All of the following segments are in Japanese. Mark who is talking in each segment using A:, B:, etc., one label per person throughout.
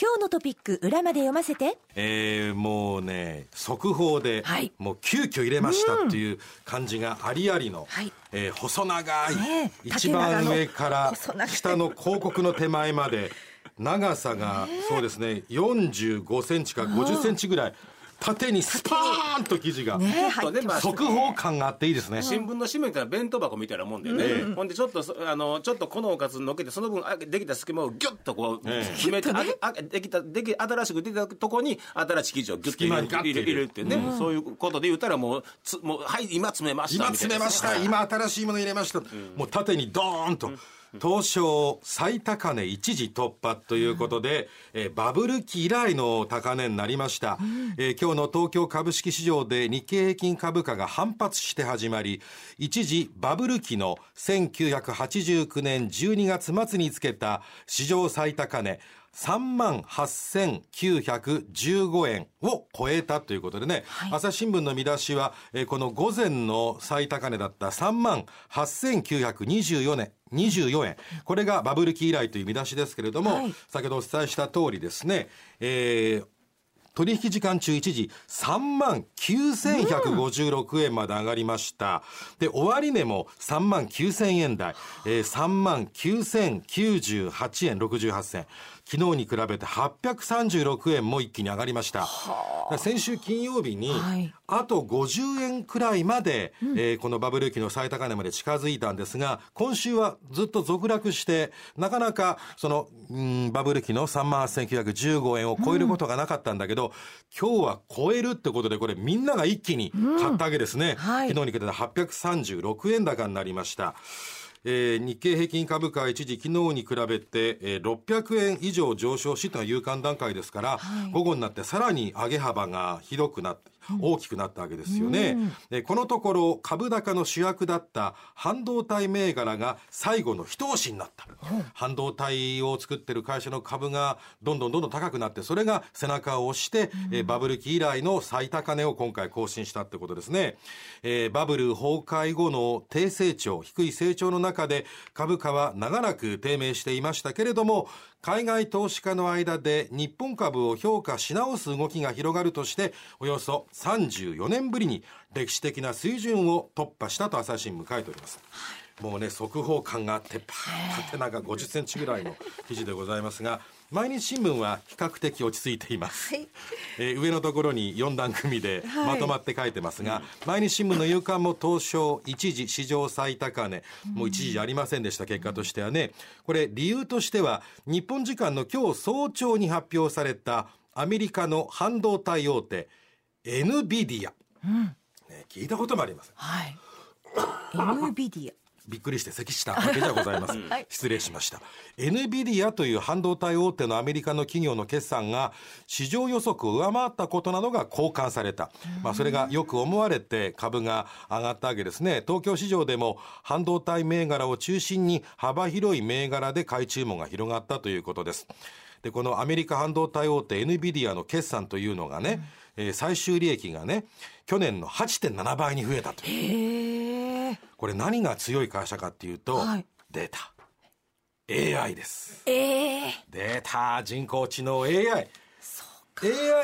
A: 今日のトピック裏まで読ませて。
B: えー、もうね速報で、はい、もう急遽入れましたっていう感じがありありの、はい、えー、細長い、ね、一番上から下の広告の手前まで長さが、そうですね45センチか50センチぐらい縦にスパーンと生地が、ね、ちょっとね、まあ、速報感があっていいですね。
C: 新聞の紙面から弁当箱みたいなもんでね、うん、ほん。でちょっとあのちょっとこのおかずのっけてその分あできた隙間をギュッとこう決めて、ね、あできたでき新しく出たとこに新しい生地をギュッと入れ入れる。ってね、うん、そういうことで言ったらもうつもうはい今詰めました
B: 今詰めました。今新しいもの入れました、うん、もう縦にドーンと。東証最高値一時突破ということで、うん、えバブル期以来の高値になりました、うん、え今日の東京株式市場で日経平均株価が反発して始まり一時バブル期の1989年12月末につけた史上最高値3万8915円を超えたということでね、はい、朝日新聞の見出しは、えー、この午前の最高値だった3万8924円、24円。これがバブル期以来という見出しですけれども、はい、先ほどお伝えした通りですね、えー、取引時間中一時3万9156円まで上がりました。で、終値も3万9000円台、えー、3万9098円68銭。昨日に比べて836円も一気に上がりました。先週金曜日に、あと50円くらいまで、うん、えー、このバブル期の最高値まで近づいたんですが、今週はずっと続落して、なかなか、その、うん、バブル期の3万8915円を超えることがなかったんだけど、うん、今日は超えるってことで、これみんなが一気に買ったわけですね。うんはい、昨日に比べて836円高になりました。えー、日経平均株価は一時昨日に比べて、えー、600円以上上昇しというのは有感段階ですから、はい、午後になってさらに上げ幅がひどくなって、大きくなったわけですよね。でこのところ株高の主役だった半導体銘柄が最後の一押しになった。半導体を作ってる会社の株がどんどんどんどん高くなって、それが背中を押して、えバブル期以来の最高値を今回更新したってことですね。えー、バブル崩壊後の低成長、低い成長の中で株価は長らく低迷していましたけれども、海外投資家の間で日本株を評価し直す動きが広がるとして、およそ34年ぶりに歴史的な水準を突破したと朝日新聞書いております。もうね、速報感があって、パーってなんか50センチぐらいの記事でございますが、毎日新聞は比較的落ち着いています、はい、えー、上のところに4段組でまとまって書いてますが、はい、毎日新聞の夕刊も東証一時史上最高値、もう一時ありませんでした結果としてはね。これ理由としては日本時間の今日早朝に発表されたアメリカの半導体大手 NVIDIA、うん、ね、聞いたこともありません、
A: はい、NVIDIA
B: びっくりして咳したわけじゃございます。失礼しました。NVIDIA という半導体大手のアメリカの企業の決算が市場予測を上回ったことなどが交換された。まあそれがよく思われて株が上がったわけですね。東京市場でも半導体銘柄を中心に幅広い銘柄で買い注文が広がったということです。で、このアメリカ半導体大手 NVIDIA の決算というのがね、うん、えー、最終利益がね、去年の8.7倍に増えたという。これ何が強い会社かっていうと、はい、データ。AI です。
A: えー、
B: データ、人工知能 AI。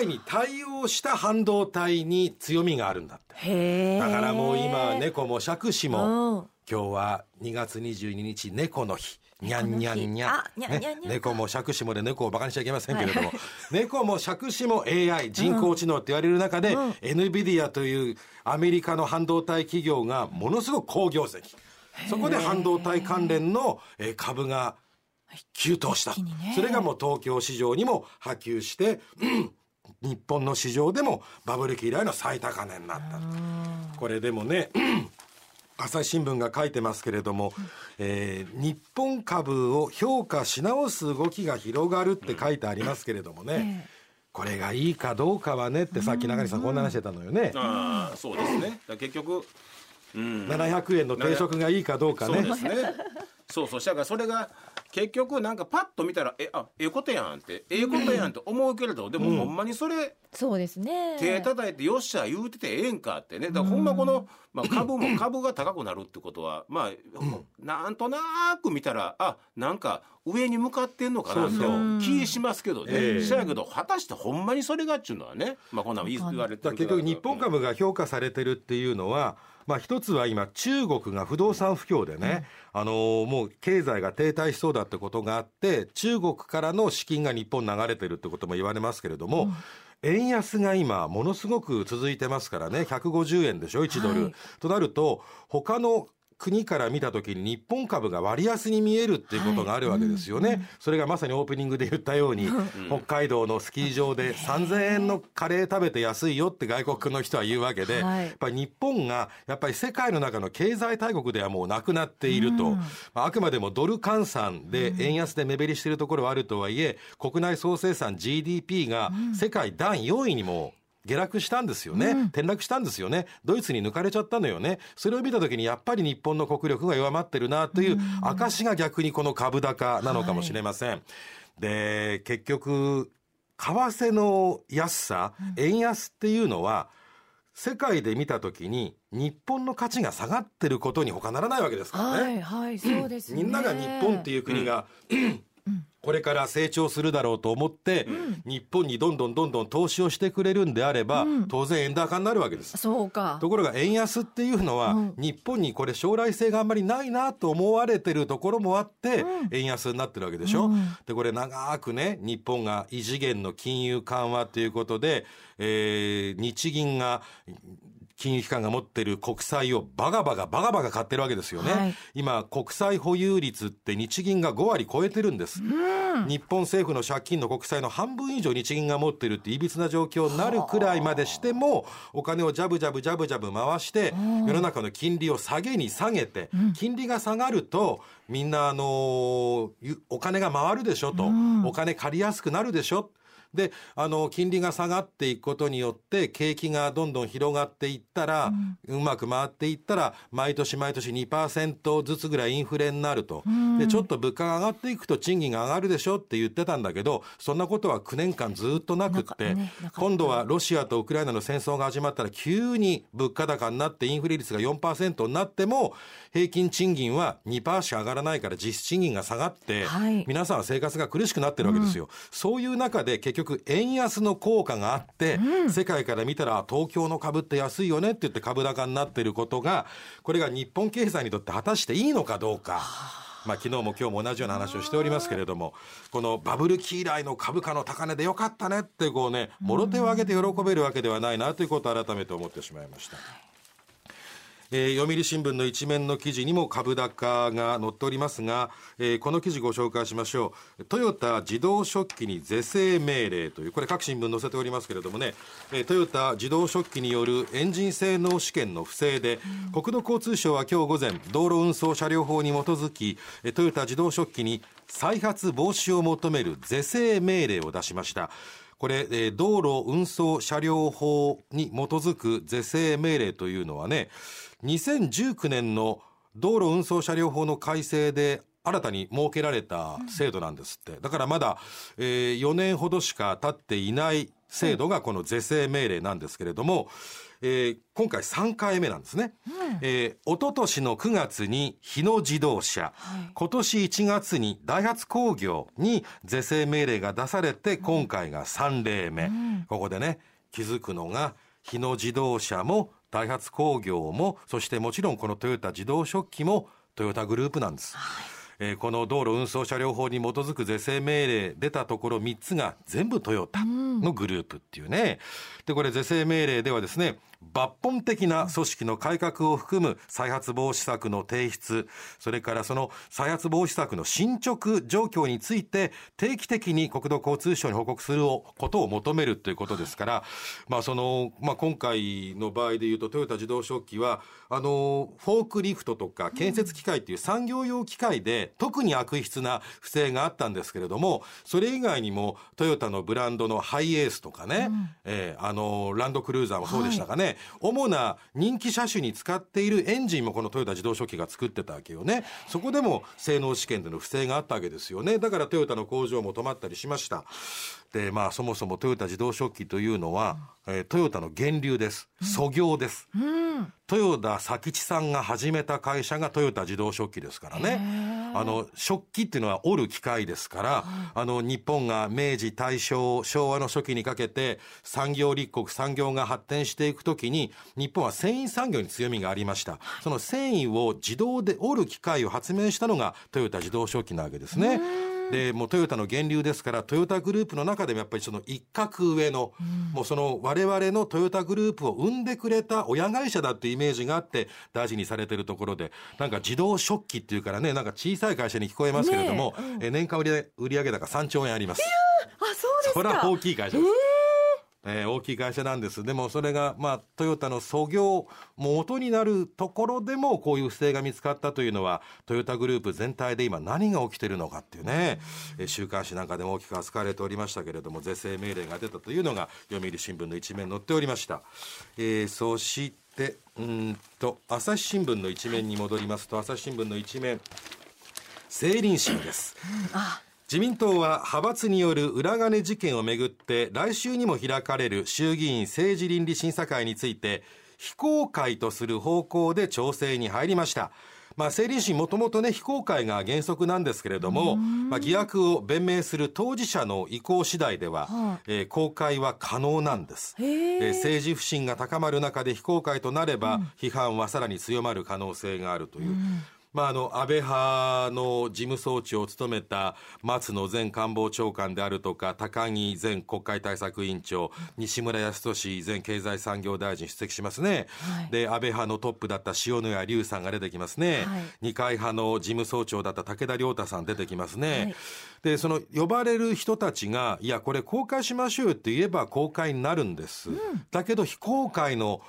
B: AI に対応した半導体に強みがあるんだって。だからもう今、猫も杓子も、今日は2月22日猫の日。にゃんにゃんにゃん。ね、猫も杓子もで猫を馬鹿にしちゃいけませんけれども、はい、猫も杓子も AI、人工知能って言われる中で、うん、NVIDIA というアメリカの半導体企業がものすごく好業績。そこで半導体関連の株が急騰した。ね、それがもう東京市場にも波及して、うん、日本の市場でもバブル期以来の最高値になった。これでもね、朝日新聞が書いてますけれども、えー、日本株を評価し直す動きが広がるって書いてありますけれどもね、これがいいかどうかはねってさっき中西さんこんな話してたのよね。
C: ああそうですね。結局、
B: うん、700円の定食がいいかどうかね。
C: そうですね。そうそう。したからそれが結局なんかパッと見たらえあええことやんってええことやんって思うけれど、でもほんまにそれ
A: そうですね。
C: 手叩いてよっしゃ言うててええんかってね。だからほんまこの、まあ、株も 株が高くなるってことはまあ、なんとなく見たらあなんか上に向かってんのかなって気しますけどね。
B: ええ。
C: そやけど果たしてほんまにそれがっちゅうのはね。まあこんなん言われてる
B: 結局日本株が評価されてるっていうのは、まあ一つは今中国が不動産不況でね、あのーもう経済が停滞しそうだってことがあって、中国からの資金が日本に流れてるってことも言われますけれども、円安が今ものすごく続いてますからね、150円でしょ、1ドル。
A: はい。
B: となると、他の国から見たときに日本株が割安に見えるっていうことがあるわけですよね。それがまさにオープニングで言ったように、北海道のスキー場で3000円のカレー食べて安いよって外国の人は言うわけで、
A: はい。
B: やっぱり日本がやっぱり世界の中の経済大国ではもうなくなっていると、まああくまでもドル換算で円安で目減りしているところはあるとはいえ、国内総生産 GDP が世界第4位にも下落したんですよね、転落したんですよね。ドイツに抜かれちゃったのよね。それを見たときにやっぱり日本の国力が弱まってるなという証が逆にこの株高なのかもしれません。で、結局、為替の安さ、円安っていうのは、世界で見たときに日本の価値が下がってることに他ならないわけですからね。
A: はいはいそうですね
B: みんなが日本っていう国が、これから成長するだろうと思って、日本にどんどんどんどん投資をしてくれるんであれば、当然円高になるわけです。
A: そうか。
B: ところが円安っていうのは、日本にこれ将来性があんまりないなと思われてるところもあって、円安になってるわけでしょ、でこれ長くね日本が異次元の金融緩和ということで、えー日銀が金融機関が持ってる国債をバカバカバカバカ買ってるわけですよね、
A: はい。
B: 今国債保有率って日銀が5割超えてるんです、日本政府の借金の国債の半分以上日銀が持ってるっていびつな状況になるくらいまでしてもお金をジャブジャブジャブジャブ回して世の中の金利を下げに下げて金利が下がるとみんなあのゆお金が回るでしょと。お金借りやすくなるでしょであの金利が下がっていくことによって景気がどんどん広がっていったら、うまく回っていったら毎年毎年2%ずつぐらいインフレになると、でちょっと物価が上がっていくと賃金が上がるでしょって言ってたんだけどそんなことは9年間ずっとなくって、
A: ね。
B: 今度はロシアとウクライナの戦争が始まったら急に物価高になってインフレ率が4%になっても平均賃金は2%しか上がらないから実質賃金が下がって、
A: はい。
B: 皆さんは生活が苦しくなってるわけですよ、そういう中で結局円安の効果があって、世界から見たら東京の株って安いよねって言って株高になってることがこれが日本経済にとって果たしていいのかどうか。まあ、昨日も今日も同じような話をしておりますけれどもこのバブル期以来の株価の高値でよかったねってこうねもろ手を挙げて喜べるわけではないなということを改めて思ってしまいました。えー読売新聞の一面の記事にも株高が載っておりますが、えーこの記事ご紹介しましょう。トヨタ自動食器に是正命令というこれ各新聞載せておりますけれどもね、えートヨタ自動食器によるエンジン性能試験の不正で、国土交通省は今日午前道路運送車両法に基づきトヨタ自動食器に再発防止を求める是正命令を出しました。これ、えー道路運送車両法に基づく是正命令というのはね、2019年の道路運送車両法の改正で新たに設けられた制度なんですって。だからまだ、えー4年ほどしか経っていない制度がこの是正命令なんですけれども、えー今回3回目なんですね。えー、一昨年の9月に日野自動車、今年1月にダイハツ工業に是正命令が出されて、今回が3例目。ここでね、気づくのが、日野自動車もダイハツ工業も、そしてもちろんこのトヨタ自動食器もトヨタグループなんです。えーこの道路運送車両法に基づく是正命令出たところ3つが全部トヨタのグループっていうね。で、これ是正命令ではですね、抜本的な組織の改革を含む再発防止策の提出、それからその再発防止策の進捗状況について定期的に国土交通省に報告することを求めるということですから、まあその、まあ今回の場合で言うとトヨタ自動食器は、あの、フォークリフトとか建設機械っていう産業用機械で特に悪質な不正があったんですけれども、それ以外にもトヨタのブランドのハイエースとかね、えーあの、ランドクルーザーもそうでしたかね、ね、主な人気車種に使っているエンジンもこのトヨタ自動書記が作ってたわけよね。そこでも性能試験での不正があったわけですよね。だからトヨタの工場も止まったりしました。で、まあそもそもトヨタ自動食器というのは、えー、トヨタの源流です。創業です。うん、豊田佐吉さんが始めた会社がトヨタ自動食器ですからね。あの、食器っていうのは折る機械ですから、あの、日本が明治、大正、昭和の初期にかけて産業立国、産業が発展していくときに、日本は繊維産業に強みがありました。その繊維を自動で折る機械を発明したのがトヨタ自動食器なわけですね。でもうトヨタの源流ですからトヨタグループの中でもやっぱりその一角上の、うん、もうその我々のトヨタグループを生んでくれた親会社だっていうイメージがあって大事にされてるところでなんか自動食器っていうからねなんか小さい会社に聞こえますけれども、ねうん、え年間売上高3兆円あります。
A: あそうですか
B: それは大きい会社です。えーえー、大きい会社なんです。でもそれが、まあ、トヨタの創業元になるところでもこういう不正が見つかったというのは、トヨタグループ全体で今何が起きてるのかっていうね、えー、週刊誌なんかでも大きく扱われておりましたけれども、是正命令が出たというのが読売新聞の一面に載っておりました。えー、そして、うんと、朝日新聞の一面に戻りますと、朝日新聞の一面、政倫審です。あ自民党は派閥による裏金事件をめぐって来週にも開かれる衆議院政治倫理審査会について非公開とする方向で調整に入りました。まあ、政倫審もともとね、非公開が原則なんですけれども、まあ、疑惑を弁明する当事者の意向次第では、はえー、公開は可能なんです。えー、政治不信が高まる中で非公開となれば、うん、批判はさらに強まる可能性があるという。うんまあ、あの、安倍派の事務総長を務めた松野前官房長官であるとか、高木前国会対策委員長、西村康稔前経済産業大臣出席しますね。はい、で、安倍派のトップだった塩谷隆さんが出てきますね。はい、二階派の事務総長だった武田良太さん出てきますね。はい、で、その呼ばれる人たちが、いや、これ公開しましょうって言えば公開になるんです。うん、だけど非公開の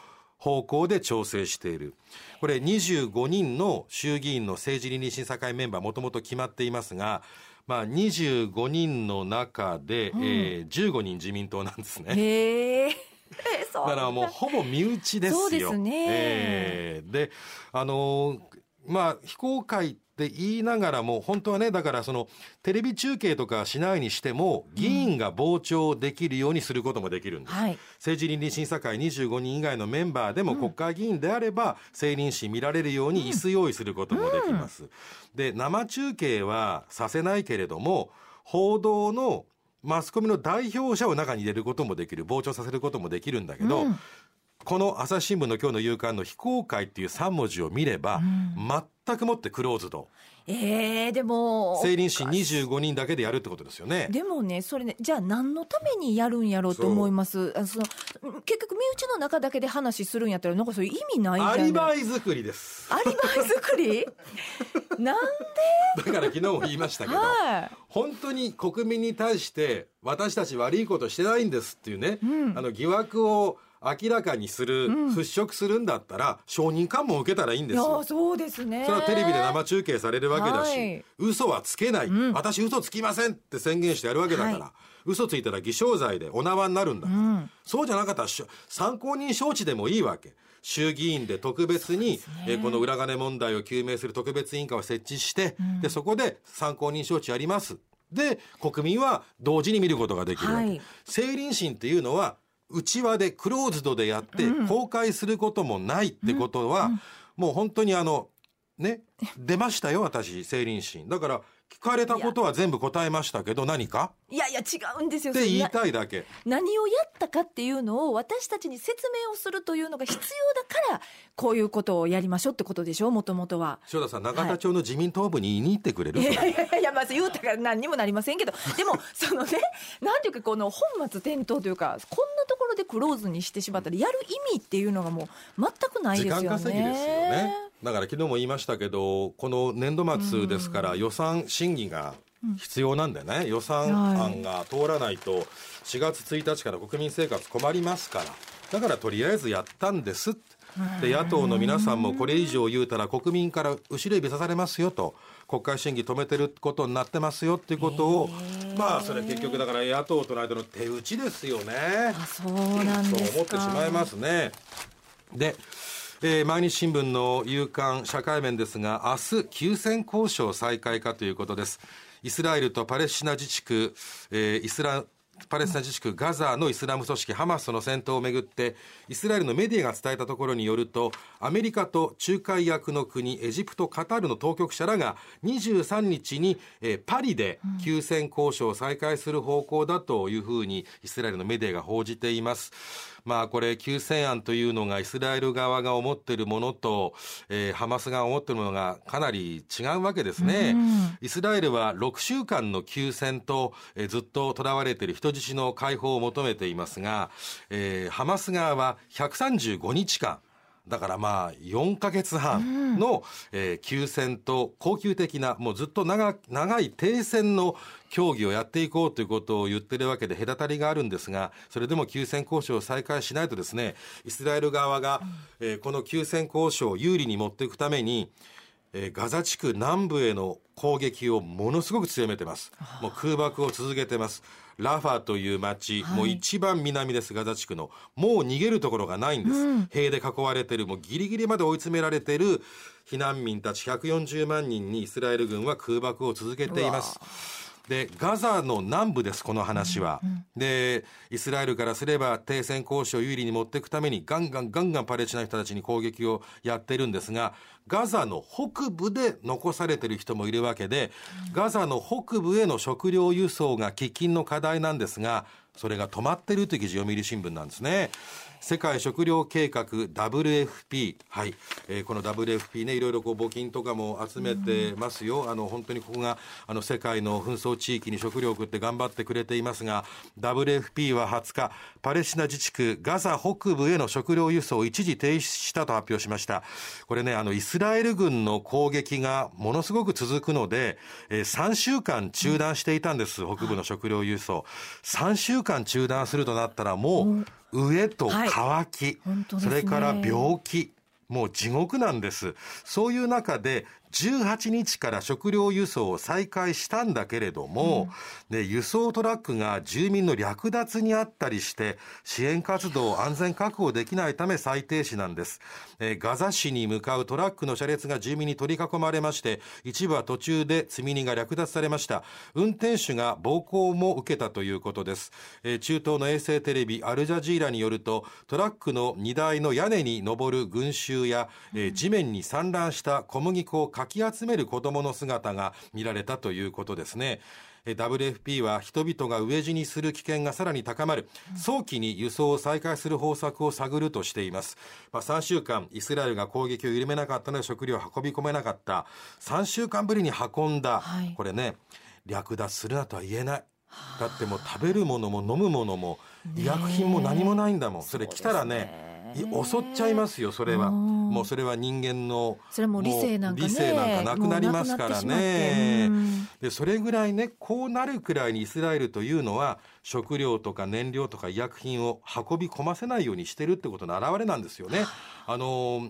B: 方向で調整している。これ25人の衆議院の政治倫理審査会メンバーもともと決まっていますが、まあ、25人の中で、うん、えー、15人自民党なんですね。
A: へ
B: だからもうほぼ身内ですよ。そうですね。えー、で、あのー、まあ、非公開って言いながらも、本当はね、だからその、テレビ中継とかしないにしても、議員が傍聴できるようにすることもできるんです。うんはい、政治倫理審査会25人以外のメンバーでも国会議員であれば、政倫審見られるように椅子用意することもできます。うん、で、生中継はさせないけれども、報道のマスコミの代表者を中に入れることもできる、傍聴させることもできるんだけど、うんこの朝日新聞の今日の夕刊の非公開っていう3文字を見れば、うん、全くもってクローズド。
A: ええー、でも。
B: 成人審25人だけでやるってことですよね。
A: でもね、それね、じゃあ何のためにやるんやろうと思います？あその結局、身内の中だけで話するんやったら、なんかそういう意味ないじゃん。ア
B: リバイ作りです。
A: アリバイ作り？なんで？
B: だから昨日も言いましたけど、はい、本当に国民に対して、私たち悪いことしてないんですっていうね、うん、あの疑惑を明らかにする、うん、払拭するんだったら承認喚問を受けたらいいんですよ。
A: そうですね。
B: それはテレビで生中継されるわけだし、はい、嘘はつけない、うん、私嘘つきませんって宣言してやるわけだから、はい、嘘ついたら偽証罪でお縄になるんだ、うん、そうじゃなかったら参考人招致でもいいわけ。衆議院で特別に、ね、えこの裏金問題を究明する特別委員会を設置して、うん、でそこで参考人招致やります。で国民は同時に見ることができるわけ、はい、政倫審っていうのは内輪でクローズドでやって公開することもないってことは、もう本当にあのね出ましたよ私成倫審だから聞かれたことは全部答えましたけど何か？
A: いやいや違うんですよ。
B: って言いたいだけ。
A: 何をやったかっていうのを私たちに説明をするというのが必要だからこういうことをやりましょうってことでしょ？もともとは。
B: 塩田さん永田町の自民党部に言いに行ってくれる、
A: はい、いやいやいやまず言うたから何にもなりませんけど。でもそのねなんていうかこの本末転倒というかこんなところでクローズにしてしまったらやる意味っていうのがもう全くないですよね。時間稼ぎですよね。
B: だから昨日も言いましたけどこの年度末ですから予算審議が必要なんだよね、予算案が通らないと4月1日から国民生活困りますから。だからとりあえずやったんです。で野党の皆さんもこれ以上言うたら国民から後ろ指さされますよと。国会審議止めてることになってますよっていうことを。まあそれ結局だから野党との間の手打ちですよね。
A: あそうなんです
B: そう思ってしまいますね。で、えー、毎日新聞の夕刊社会面ですが、明日、休戦交渉再開かということです。イスラエルとパレスチナ自治区、えー、イスラパレスチナ自治区ガザのイスラム組織ハマスとの戦闘をめぐってイスラエルのメディアが伝えたところによるとアメリカと仲介役の国エジプトカタールの当局者らが23日に、えパリで休戦交渉を再開する方向だというふうにイスラエルのメディアが報じています。まあこれ休戦案というのがイスラエル側が思っているものと、えー、ハマスが思っているものがかなり違うわけですね。イスラエルは6週間の休戦と、えー、ずっと囚われている人質の解放を求めていますが、えー、ハマス側は135日間だからまあ4か月半の、えー、休戦と恒久的なもうずっと長長い停戦の協議をやっていこうということを言ってるわけで隔たりがあるんですがそれでも休戦交渉を再開しないとですねイスラエル側が、えー、この休戦交渉を有利に持っていくためにえー、ガザ地区南部への攻撃をものすごく強めてます。もう空爆を続けてます。ラファという町、はい、もう一番南です、ガザ地区の。もう逃げるところがないんです。うん、塀で囲われてる、もうギリギリまで追い詰められてる避難民たち140万人にイスラエル軍は空爆を続けています。でガザの南部ですこの話は、うんうん、でイスラエルからすれば停戦交渉を有利に持っていくためにガンガンガンガンパレスチナ人たちに攻撃をやってるんですがガザの北部で残されてる人もいるわけで、ガザの北部への食料輸送が喫緊の課題なんですがそれが止まってるという記事読売新聞なんですね。世界食糧計画 WFP、はい。えー、この WFP ねいろいろこう募金とかも集めてますよ、うん、あの本当にここがあの世界の紛争地域に食料を送って頑張ってくれていますが WFP は20日パレスチナ自治区ガザ北部への食料輸送を一時停止したと発表しました。これねあのイスラエル軍の攻撃がものすごく続くので、えー、3週間中断していたんです、うん、北部の食料輸送。3週間中断するとなったらもう、飢えと渇き、はいね、それから病気。もう地獄なんです。そういう中で18日から食料輸送を再開したんだけれども、うん、で輸送トラックが住民の略奪にあったりして支援活動を安全確保できないため再停止なんです、えー、ガザ市に向かうトラックの車列が住民に取り囲まれまして一部は途中で積み荷が略奪されました。運転手が暴行も受けたということです、えー、中東の衛星テレビアルジャジーラによるとトラックの荷台の屋根に上る群衆や、えー、地面に散乱した小麦粉をかき集める子供の姿が見られたということですね。WFP は人々が飢え死にする危険がさらに高まる。早期に輸送を再開する方策を探るとしています、まあ、3週間イスラエルが攻撃を緩めなかったので食料を運び込めなかった。3週間ぶりに運んだ、はい、これね略奪するなとは言えない。だってもう食べるものも飲むものも医薬品も何もないんだもん。それ来たらね襲っちゃいますよそれは。もうそれは人間の
A: それも理性なんか、ね、
B: 理性なんかなくなりますからね。でそれぐらいねこうなるくらいにイスラエルというのは食料とか燃料とか医薬品を運び込ませないようにしてるってことの表れなんですよね。あ。の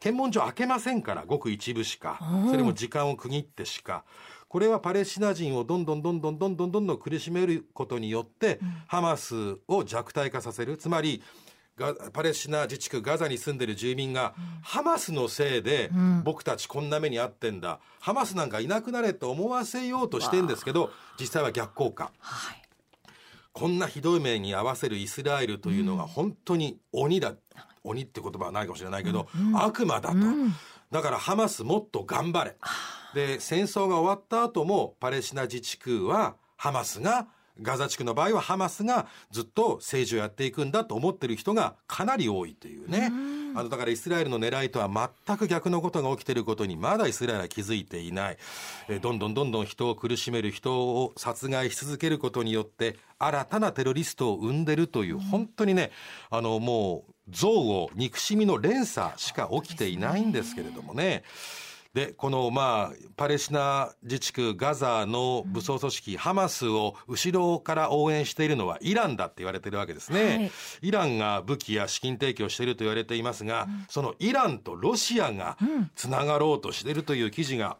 B: 検問所開けませんからごく一部しか。それも時間を区切ってしか。これはパレスチナ人をどんどんどんどんどんどんどんどん苦しめることによって、ハマスを弱体化させる。つまりパレスチナ自治区ガザに住んでる住民が、うん、ハマスのせいで僕たちこんな目に遭ってんだ、うん、ハマスなんかいなくなれと思わせようとしてんですけど実際は逆効果、はい、こんなひどい目に遭わせるイスラエルというのが本当に鬼だ、うん、鬼って言葉はないかもしれないけど、悪魔だと、だからハマスもっと頑張れ。で戦争が終わった後もパレスチナ自治区はハマスがガザ地区の場合はハマスがずっと政治をやっていくんだと思ってる人がかなり多いというね。あのだからイスラエルの狙いとは全く逆のことが起きていることにまだイスラエルは気づいていない。えどんどんどんどん人を苦しめる人を殺害し続けることによって新たなテロリストを生んでるという、本当にね、あのもう憎悪、憎しみの連鎖しか起きていないんですけれどもね。でこのまあパレスチナ自治区ガザの武装組織ハマスを後ろから応援しているのはイランだって言われてるわけですね、はい、イランが武器や資金提供していると言われていますが、うん、そのイランとロシアがつながろうとしているという記事が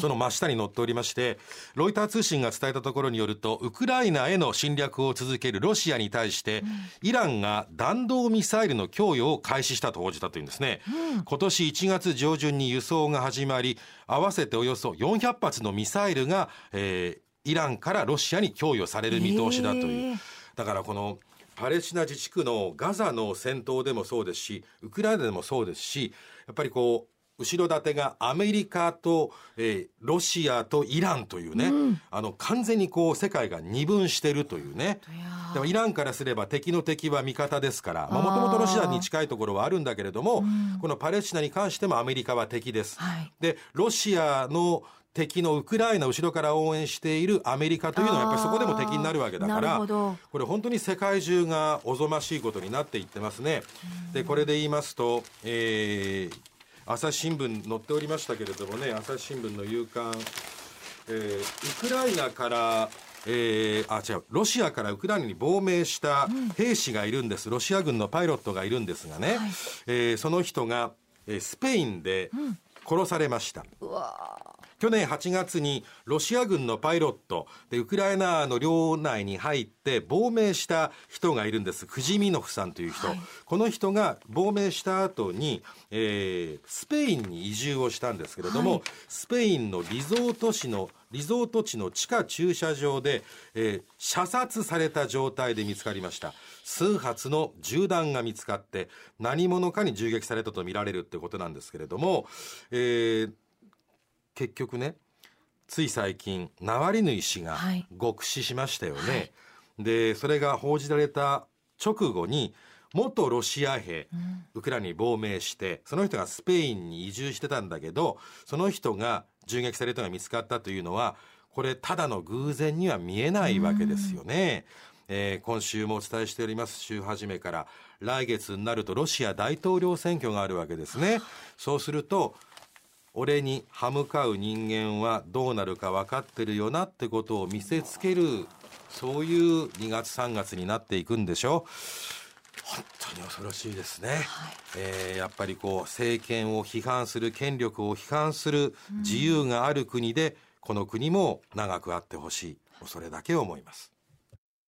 B: その真下に乗っておりましてロイター通信が伝えたところによるとウクライナへの侵略を続けるロシアに対して、うん、イランが弾道ミサイルの供与を開始したと報じたというんですね、うん、今年1月上旬に輸送が始まり合わせておよそ400発のミサイルが、えー、イランからロシアに供与される見通しだという、だからこのパレスチナ自治区のガザの戦闘でもそうですしウクライナでもそうですしやっぱりこう後ろ盾がアメリカと、えー、ロシアとイランというね、うん、あの完全にこう世界が二分してるというね。でもイランからすれば敵の敵は味方ですからもともとロシアに近いところはあるんだけれども、うん、このパレスチナに関してもアメリカは敵です。はい、でロシアの敵のウクライナ後ろから応援しているアメリカというのはやっぱりそこでも敵になるわけだからこれ本当に世界中がおぞましいことになっていってますね。でこれで言いますと、えー、朝日新聞載っておりましたけれどもね朝日新聞の夕刊、えー、ウクライナからえー、あ違うロシアからウクライナに亡命した兵士がいるんです、ロシア軍のパイロットがいるんですがね、はい、えー、その人が、えー、スペインで殺されました。うん去年8月にロシア軍のパイロットでウクライナの領内に入って亡命した人がいるんです。フジミノフさんという人、はい、この人が亡命した後に、えー、スペインに移住をしたんですけれども、はい、スペインのリゾート地のリゾート地の地下駐車場で、えー、射殺された状態で見つかりました。数発の銃弾が見つかって何者かに銃撃されたとみられるってことなんですけれども、えー、結局ねつい最近ナワリヌイ氏が極死しましたよね、はい、でそれが報じられた直後に元ロシア兵、うん、ウクライナに亡命してその人がスペインに移住してたんだけどその人が銃撃されたのが見つかったというのはこれただの偶然には見えないわけですよね。うん、えー、今週もお伝えしております週初めから。来月になるとロシア大統領選挙があるわけですね。そうすると俺に歯向かう人間はどうなるか分かってるよなってことを見せつけるそういう2月3月になっていくんでしょ本当に恐ろしいですね、はい、えー、やっぱりこう政権を批判する権力を批判する自由がある国で、この国も長くあってほしい。それだけ思います